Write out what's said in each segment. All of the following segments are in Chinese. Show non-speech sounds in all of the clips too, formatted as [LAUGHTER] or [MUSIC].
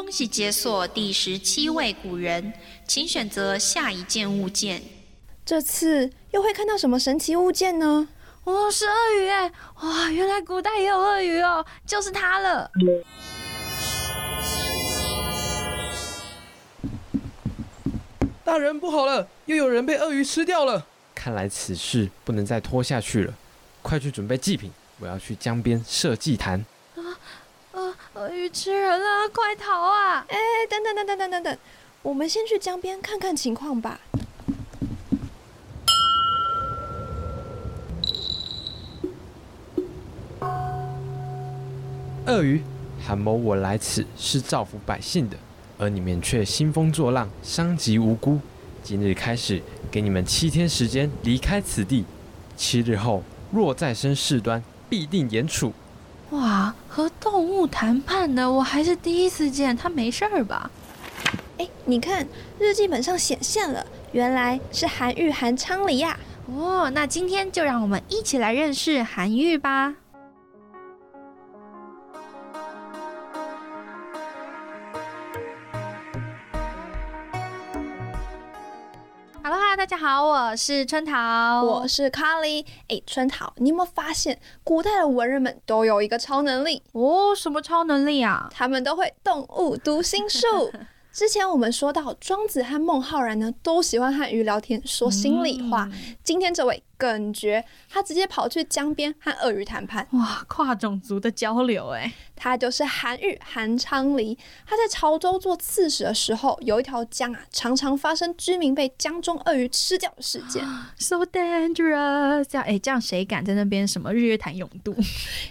恭喜解锁第十七位古人，请选择下一件物件。这次又会看到什么神奇物件呢？哦，是鳄鱼哎！哇，原来古代也有鳄鱼哦，就是它了。大人不好了，又有人被鳄鱼吃掉了。看来此事不能再拖下去了，快去准备祭品，我要去江边设祭坛。啊，鳄鱼吃人了，快逃啊！哎，等等等等等等等，我们先去江边看看情况吧。鳄鱼，韩某我来此是造福百姓的，而你们却兴风作浪，伤及无辜。今日开始，给你们七天时间离开此地，七日后若再生事端，必定严处。哇，和动物谈判的，我还是第一次见，他没事儿吧？哎，你看日记本上显现了，原来是韩愈、韩昌黎呀。哦，那今天就让我们一起来认识韩愈吧。好，我是春桃，我是卡莉。哎，春桃，你有没有发现古代的文人们都有一个超能力？哦，什么超能力啊？他们都会动物读心术。[LAUGHS] 之前我们说到，庄子和孟浩然呢，都喜欢和鱼聊天，说心里话。今天这位耿绝，他直接跑去江边和鳄鱼谈判。哇，跨种族的交流哎！他就是韩愈、韩昌黎。他在潮州做刺史的时候，有一条江啊，常常发生居民被江中鳄鱼吃掉的事件。[GASPS] So dangerous！这样哎，这样谁敢在那边什么日月潭泳渡？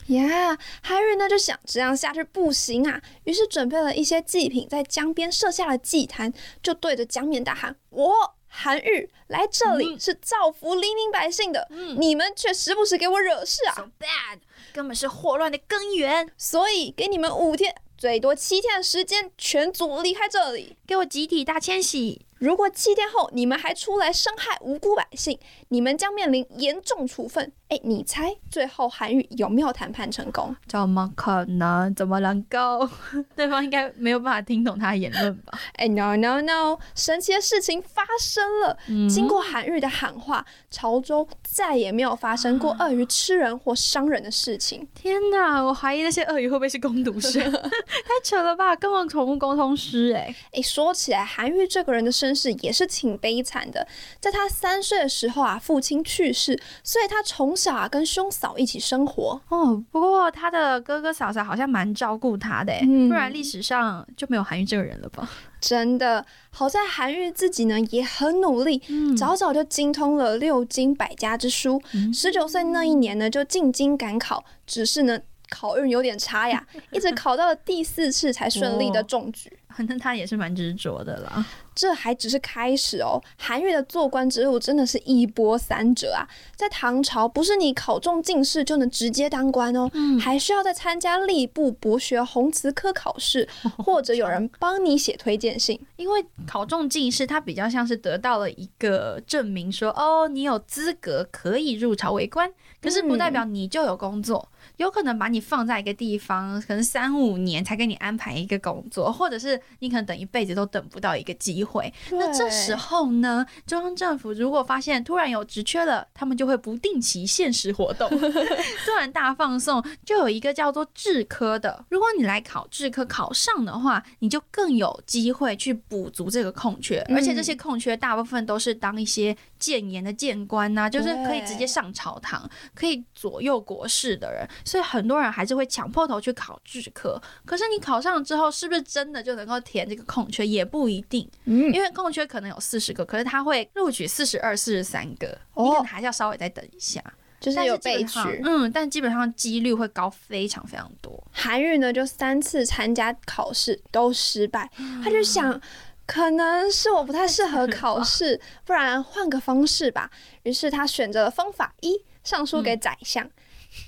呀，韩愈呢就想这样下去不行啊，于是准备了一些祭品，在江边设下了祭坛，就对着江面大喊：“我韩愈来这里是造福黎民百姓的，你们却时不时给我惹事啊！So bad！根本是祸乱的根源，所以给你们五天，最多七天的时间，全族离开这里，给我集体大迁徙。如果七天后你们还出来伤害无辜百姓，你们将面临严重处分。哎，你猜最后韩愈有没有谈判成功？怎么可能？怎么能够？[LAUGHS] 对方应该没有办法听懂他的言论吧？哎，no no no！神奇的事情发生了。经过韩愈的喊话，潮州再也没有发生过鳄鱼吃人或伤人的事情。天哪！我怀疑那些鳄鱼会不会是攻读生？[LAUGHS] 太扯了吧！根本宠物沟通师哎哎，说起来，韩愈这个人的身世也是挺悲惨的。在他三岁的时候啊，父亲去世，所以他从小啊跟兄嫂一起生活。哦，不过他的哥哥嫂嫂好像蛮照顾他的，不然历史上就没有韩愈这个人了吧？真的，好在韩愈自己呢也很努力，早早就精通了六经百家之书。十九岁那一年呢，就进京赶考，只是呢考运有点差呀，一直考到了第四次才顺利的中举。反正他也是蛮执着的啦。这还只是开始哦，韩愈的做官之路真的是一波三折啊！在唐朝，不是你考中进士就能直接当官哦，还需要再参加吏部博学弘词科考试，[LAUGHS] 或者有人帮你写推荐信。因为考中进士，他比较像是得到了一个证明，说哦，你有资格可以入朝为官，可是不代表你就有工作。有可能把你放在一个地方，可能三五年才给你安排一个工作，或者是你可能等一辈子都等不到一个机会。那这时候呢，中央政府如果发现突然有职缺了，他们就会不定期限时活动，[LAUGHS] 突然大放送。就有一个叫做制科的，如果你来考制科考上的话，你就更有机会去补足这个空缺，而且这些空缺大部分都是当一些谏言的谏官呐，就是可以直接上朝堂，可以左右国事的人。所以很多人还是会抢破头去考制科，可是你考上之后，是不是真的就能够填这个空缺？也不一定，嗯，因为空缺可能有四十个，可是他会录取四十二、四十三个，你可能还是要稍微再等一下，就是有备取，嗯，但基本上几率会高非常非常多。韩愈呢，就三次参加考试都失败，他就想，可能是我不太适合考试，[LAUGHS] 不然换个方式吧。于是他选择了方法一，上书给宰相。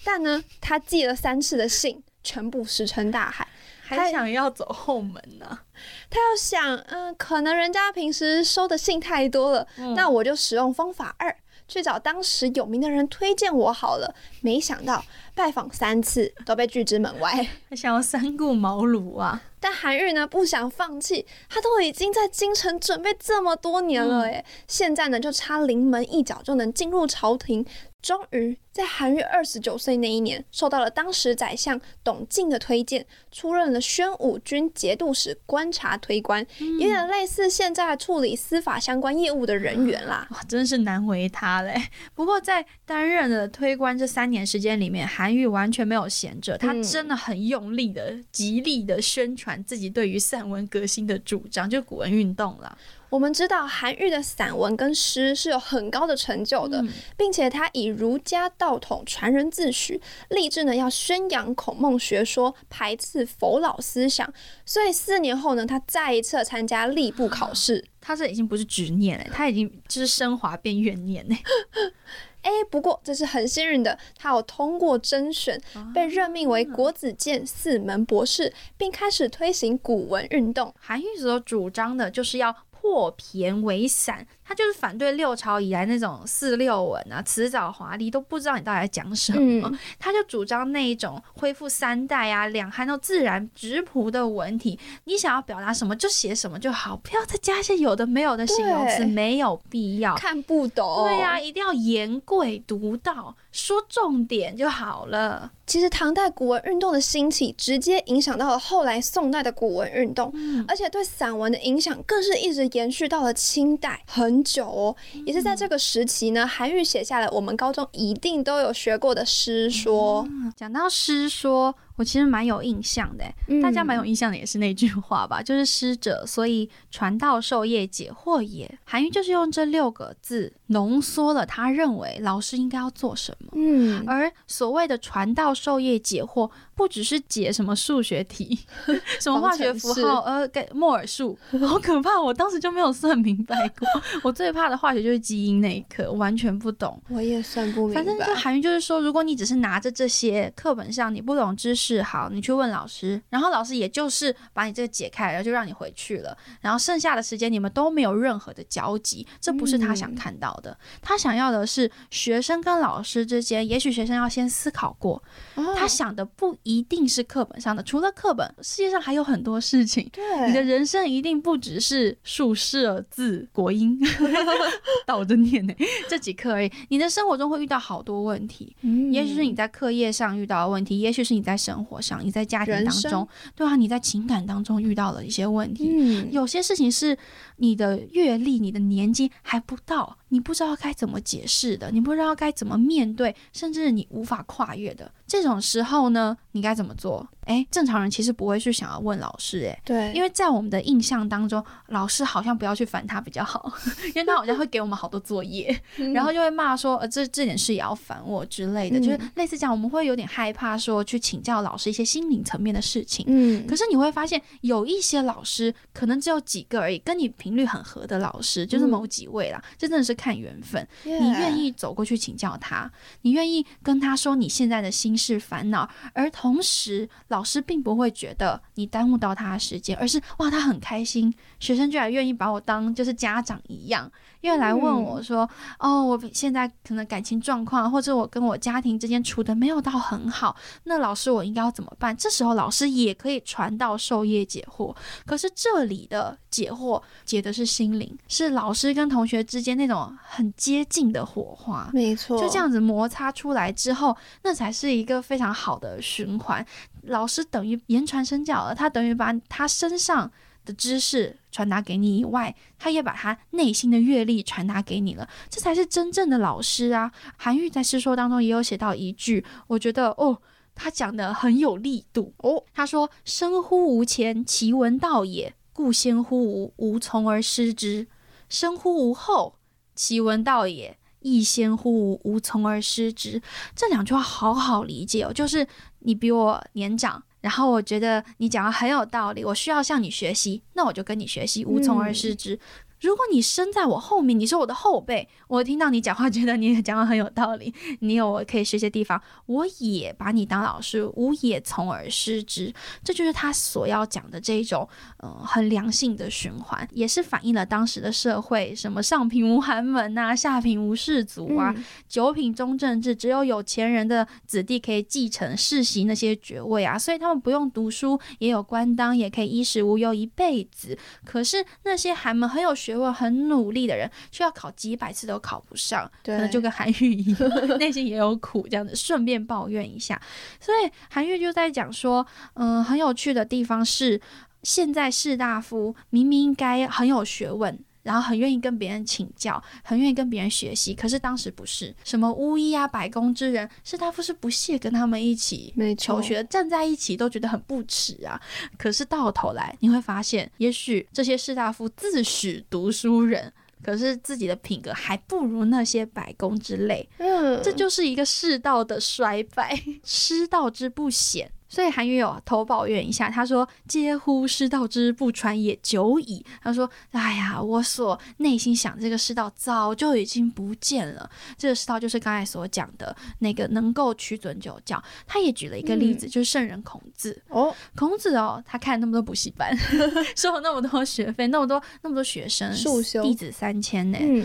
但呢，他寄了三次的信，全部石沉大海。还想要走后门呢？他要想，嗯，可能人家平时收的信太多了，那我就使用方法二，去找当时有名的人推荐我好了。没想到拜访三次都被拒之门外。[LAUGHS] 他想要三顾茅庐啊。但韩愈呢不想放弃，他都已经在京城准备这么多年了，诶，现在呢就差临门一脚就能进入朝廷。终于在韩愈二十九岁那一年，受到了当时宰相董敬的推荐，出任了宣武军节度使观察推官，有点类似现在处理司法相关业务的人员啦。哇，真是难为他嘞。[LAUGHS] 不过在担任了推官这三年时间里面，韩愈完全没有闲着，他真的很用力的、极力的宣传自己对于散文革新的主张，就古文运动了。我们知道韩愈的散文跟诗是有很高的成就的，并且他以儒家道统传人自诩，立志呢要宣扬孔孟学说，排斥佛老思想。所以四年后呢，他再一次参加吏部考试。他这已经不是执念了，他已经就是升华变怨念呢。[LAUGHS] 哎，不过这是很幸运的，他有通过甄选，被任命为国子监四门博士，并开始推行古文运动。韩愈所主张的就是要。破骈为散，他就是反对六朝以来那种四六文啊，辞藻华丽，都不知道你到底在讲什么。他就主张那一种恢复三代啊，两汉都自然直朴的文体，你想要表达什么就写什么就好，不要再加一些有的没有的形容词，没有必要。看不懂。对呀，一定要言贵独到，说重点就好了。其实唐代古文运动的兴起，直接影响到了后来宋代的古文运动，而且对散文的影响更是一直延续到了清代很久哦。也是在这个时期呢，韩愈写下了我们高中一定都有学过的诗说。讲到诗说。我其实蛮有印象的，大家蛮有印象的也是那句话吧，就是师者，所以传道授业解惑也。韩愈就是用这六个字浓缩了他认为老师应该要做什么。嗯，而所谓的传道授业解惑，不只是解什么数学题、[LAUGHS] 什么化学符号，呃，给莫尔数，好可怕！我当时就没有算明白过。我最怕的化学就是基因那一科，完全不懂。我也算不明白。反正就韩愈就是说，如果你只是拿着这些课本上你不懂知识。是好，你去问老师，然后老师也就是把你这个解开，然后就让你回去了。然后剩下的时间你们都没有任何的交集，这不是他想看到的。他想要的是学生跟老师之间，也许学生要先思考过，他想的不一定是课本上的。除了课本，世界上还有很多事情。对，你的人生一定不只是数、设、字、国音 [LAUGHS] 倒着念呢，这几课而已。你的生活中会遇到好多问题，也许是你在课业上遇到的问题，也许是你在生生活上，你在家庭当中，对啊，你在情感当中遇到了一些问题，嗯，有些事情是你的阅历、你的年纪还不到，你不知道该怎么解释的，你不知道该怎么面对，甚至你无法跨越的这种时候呢，你该怎么做？哎，正常人其实不会去想要问老师，哎，对，因为在我们的印象当中，老师好像不要去烦他比较好，[LAUGHS] 因为他好像会给我们好多作业，[LAUGHS] 然后就会骂说，呃，这这点事也要烦我之类的，就是类似这样，我们会有点害怕说去请教老师一些心灵层面的事情。嗯，可是你会发现有一些老师可能只有几个而已，跟你频率很合的老师就是某几位啦，这真的是看缘分。你愿意走过去请教他，你愿意跟他说你现在的心事烦恼，而同时老。老师并不会觉得你耽误到他的时间，而是哇，他很开心，学生居然愿意把我当就是家长一样，因为来问我说，哦，我现在可能感情状况，或者我跟我家庭之间处的没有到很好，那老师我应该要怎么办？这时候老师也可以传道授业解惑，可是这里的解惑解的是心灵，是老师跟同学之间那种很接近的火花，没错，就这样子摩擦出来之后，那才是一个非常好的循环。老师等于言传身教了，他等于把他身上的知识传达给你以外，他也把他内心的阅历传达给你了，这才是真正的老师啊！韩愈在诗说当中也有写到一句，我觉得哦，他讲的很有力度哦。他说：“生乎吾前，其闻道也，故先乎吾，吾从而师之；生乎吾后，其闻道也。”亦先乎吾，吾从而师之。这两句话好好理解哦，就是你比我年长，然后我觉得你讲的很有道理，我需要向你学习，那我就跟你学习，无从而师之。如果你生在我后面，你是我的后辈，我听到你讲话，觉得你讲话很有道理，你有我可以学习的地方，我也把你当老师，吾也从而师之。这就是他所要讲的这种，呃，很良性的循环，[LAUGHS] 也是反映了当时的社会，什么上品无寒门啊，下品无士族啊，九品中正制，只有有钱人的子弟可以继承世袭那些爵位啊，所以他们不用读书，也有官当，也可以衣食无忧一辈子。可是那些寒门很有学问、很努力的人，却要考几百次都考不上，可对能就跟韩愈一样，[LAUGHS] 内心也有苦，这样子顺便抱怨一下。所以韩愈就在讲说，嗯、很有趣的地方是，现在士大夫明明应该很有学问。然后很愿意跟别人请教，很愿意跟别人学习，可是当时不是什么巫医啊、百工之人，士大夫是不屑跟他们一起没求学，站在一起都觉得很不耻啊。可是到头来，你会发现，也许这些士大夫自诩读书人，可是自己的品格还不如那些百工之类。嗯，这就是一个世道的衰败，[LAUGHS] 失道之不显。所以韩愈有偷抱怨一下，他说：“嗟乎师道之不传也久矣。”他说：“哎呀，我所内心想这个师道早就已经不见了。这个师道就是刚才所讲的那个能够屈尊就教。”他也举了一个例子，就是圣人孔子。哦，孔子哦，他看了那么多补习班，[LAUGHS] 收了那么多学费，那么多那么多学生，弟子三千呢。嗯，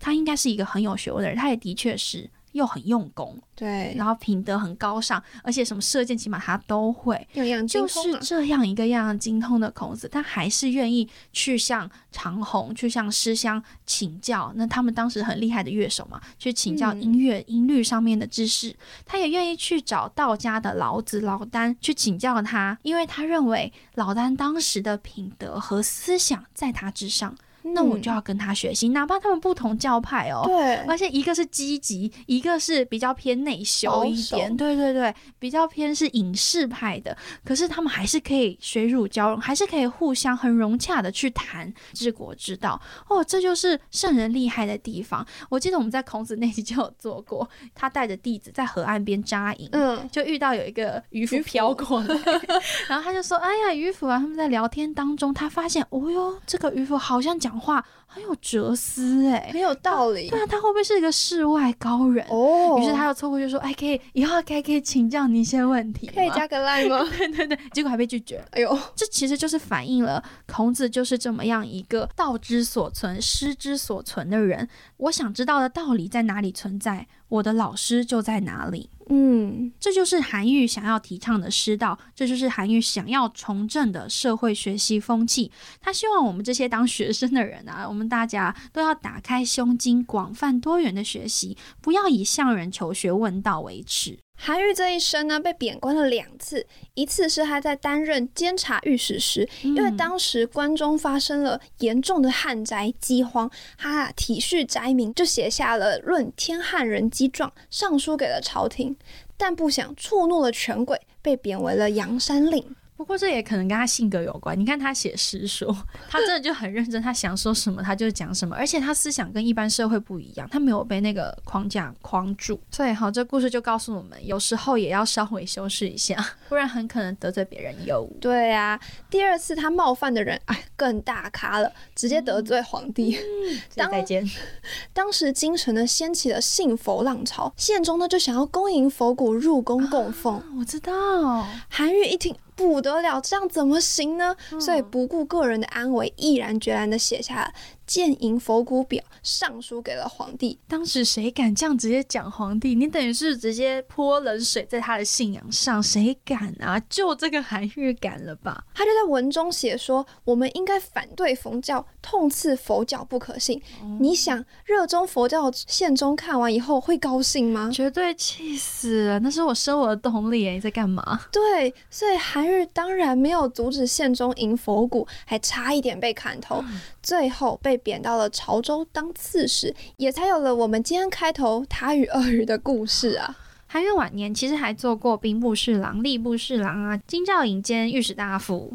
他应该是一个很有学问的人，他也的确是又很用功，对，然后品德很高尚，而且什么射箭起码他都会。样样精就是这样一个样样精通的孔子，他还是愿意去向长虹、去向师乡请教。那他们当时很厉害的乐手嘛，去请教嗯音乐、音律上面的知识。他也愿意去找道家的老子、老聃去请教他，因为他认为老聃当时的品德和思想在他之上，那我就嗯要跟他学习，哪怕他们不同教派哦。对，而且一个是积极，一个是比较偏内修一点，对对对，比较偏是隐士派的。可是他们还是可以水乳交融，还是可以互相很融洽的去谈治国之道。哦，这就是圣人厉害的地方。我记得我们在孔子那集就有做过，他带着弟子在河岸边扎营，嗯，就遇到有一个渔夫渔夫飘过来，[LAUGHS] 然后他就说：“哎呀，渔夫啊！”他们在聊天当中，他发现，哦哟，这个渔夫好像讲话很有哲思哎很。有道理对啊，他会不会是一个世外高人？哦。于是他又凑过去说：“哎，可以以后还可以请教你一些问题，可以加个 line 吗？[LAUGHS] 对对对，结果还被拒绝。哎呦，这其实就是反映了孔子就是这么样一个道之所存、师之所存的人。我想知道的道理在哪里存在，我的老师就在哪里。嗯，这就是韩愈想要提倡的师道，这就是韩愈想要重振的社会学习风气。他希望我们这些当学生的人啊，我们大家都要打开胸襟，广泛多元的学习，不要以向人求学问道为耻。韩愈这一生呢，被贬官了两次，一次是他在担任监察御史时，因为嗯当时关中发生了严重的旱灾饥荒，他啊体恤灾民，就写下了《论天旱人饥状》，上书给了朝廷。但不想触怒了权贵，被贬为了阳山令。不过这也可能跟他性格有关。你看他写诗说，他真的就很认真，他想说什么他就讲什么，而且他思想跟一般社会不一样，他没有被那个框架框住。所以好，这故事就告诉我们，有时候也要稍微修饰一下，不然很可能得罪别人哟。对啊，第二次他冒犯的人，哎，更大咖了，直接得罪皇帝。[LAUGHS] 当再见。[LAUGHS] 当时京城呢掀起了信佛浪潮，宪宗呢就想要恭迎佛骨入宫供奉。我知道，韩愈一听不得了，这样怎么行呢？所以不顾个人的安危，毅然决然的写下了建营佛骨表，上书给了皇帝。当时谁敢这样直接讲皇帝？你等于是直接泼冷水在他的信仰上，谁敢啊？就这个韩愈敢了吧？他就在文中写说，我们应该反对佛教，痛斥佛教不可信。你想，热衷佛教的宪宗看完以后会高兴吗？绝对气死了！那是我生活的动力耶！你在干嘛？对，所以韩愈当然没有阻止宪宗迎佛骨，还差一点被砍头，最后被贬到了潮州当刺史，也才有了我们今天开头他与鳄鱼的故事啊。韩愈晚年其实还做过兵部侍郎、吏部侍郎啊、京兆尹兼御史大夫，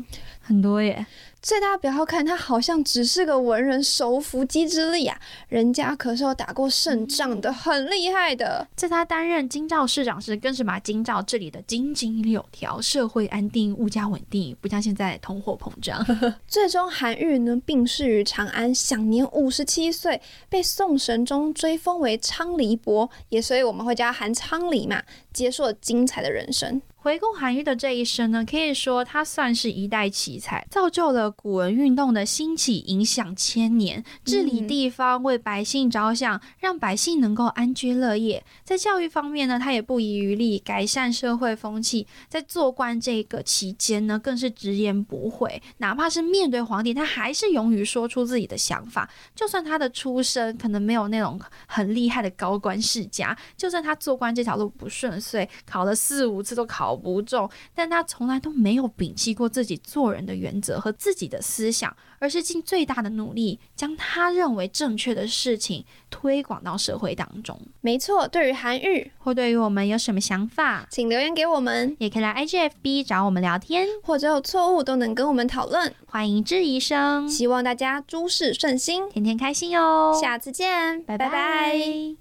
很多耶。所以大家不要看他好像只是个文人，手扶鸡之力啊，人家可是有打过胜仗的，很厉害的。在他担任京兆市长时，更是把京兆治理的井井有条，社会安定，物价稳定，不像现在通货膨胀。[LAUGHS] 最终，韩愈呢病逝于长安，享年五十七岁，被宋神宗追封为昌黎伯，也所以我们会叫他韩昌黎嘛，结束了精彩的人生。回顾韩愈的这一生呢，可以说他算是一代奇才，造就了古文运动的兴起，影响千年，治理地方，为百姓着想，让百姓能够安居乐业。在教育方面呢，他也不遗余力改善社会风气。在做官这个期间呢，更是直言不讳，哪怕是面对皇帝，他还是勇于说出自己的想法。就算他的出身可能没有那种很厉害的高官世家，就算他做官这条路不顺遂，考了四五次都考。不重，但他从来都没有摒弃过自己做人的原则和自己的思想，而是尽最大的努力将他认为正确的事情推广到社会当中。没错，对于韩愈或对于我们有什么想法，请留言给我们，也可以来 IGFB 找我们聊天，或者有错误都能跟我们讨论，欢迎质疑声。希望大家诸事顺心，天天开心哦！下次见，拜拜。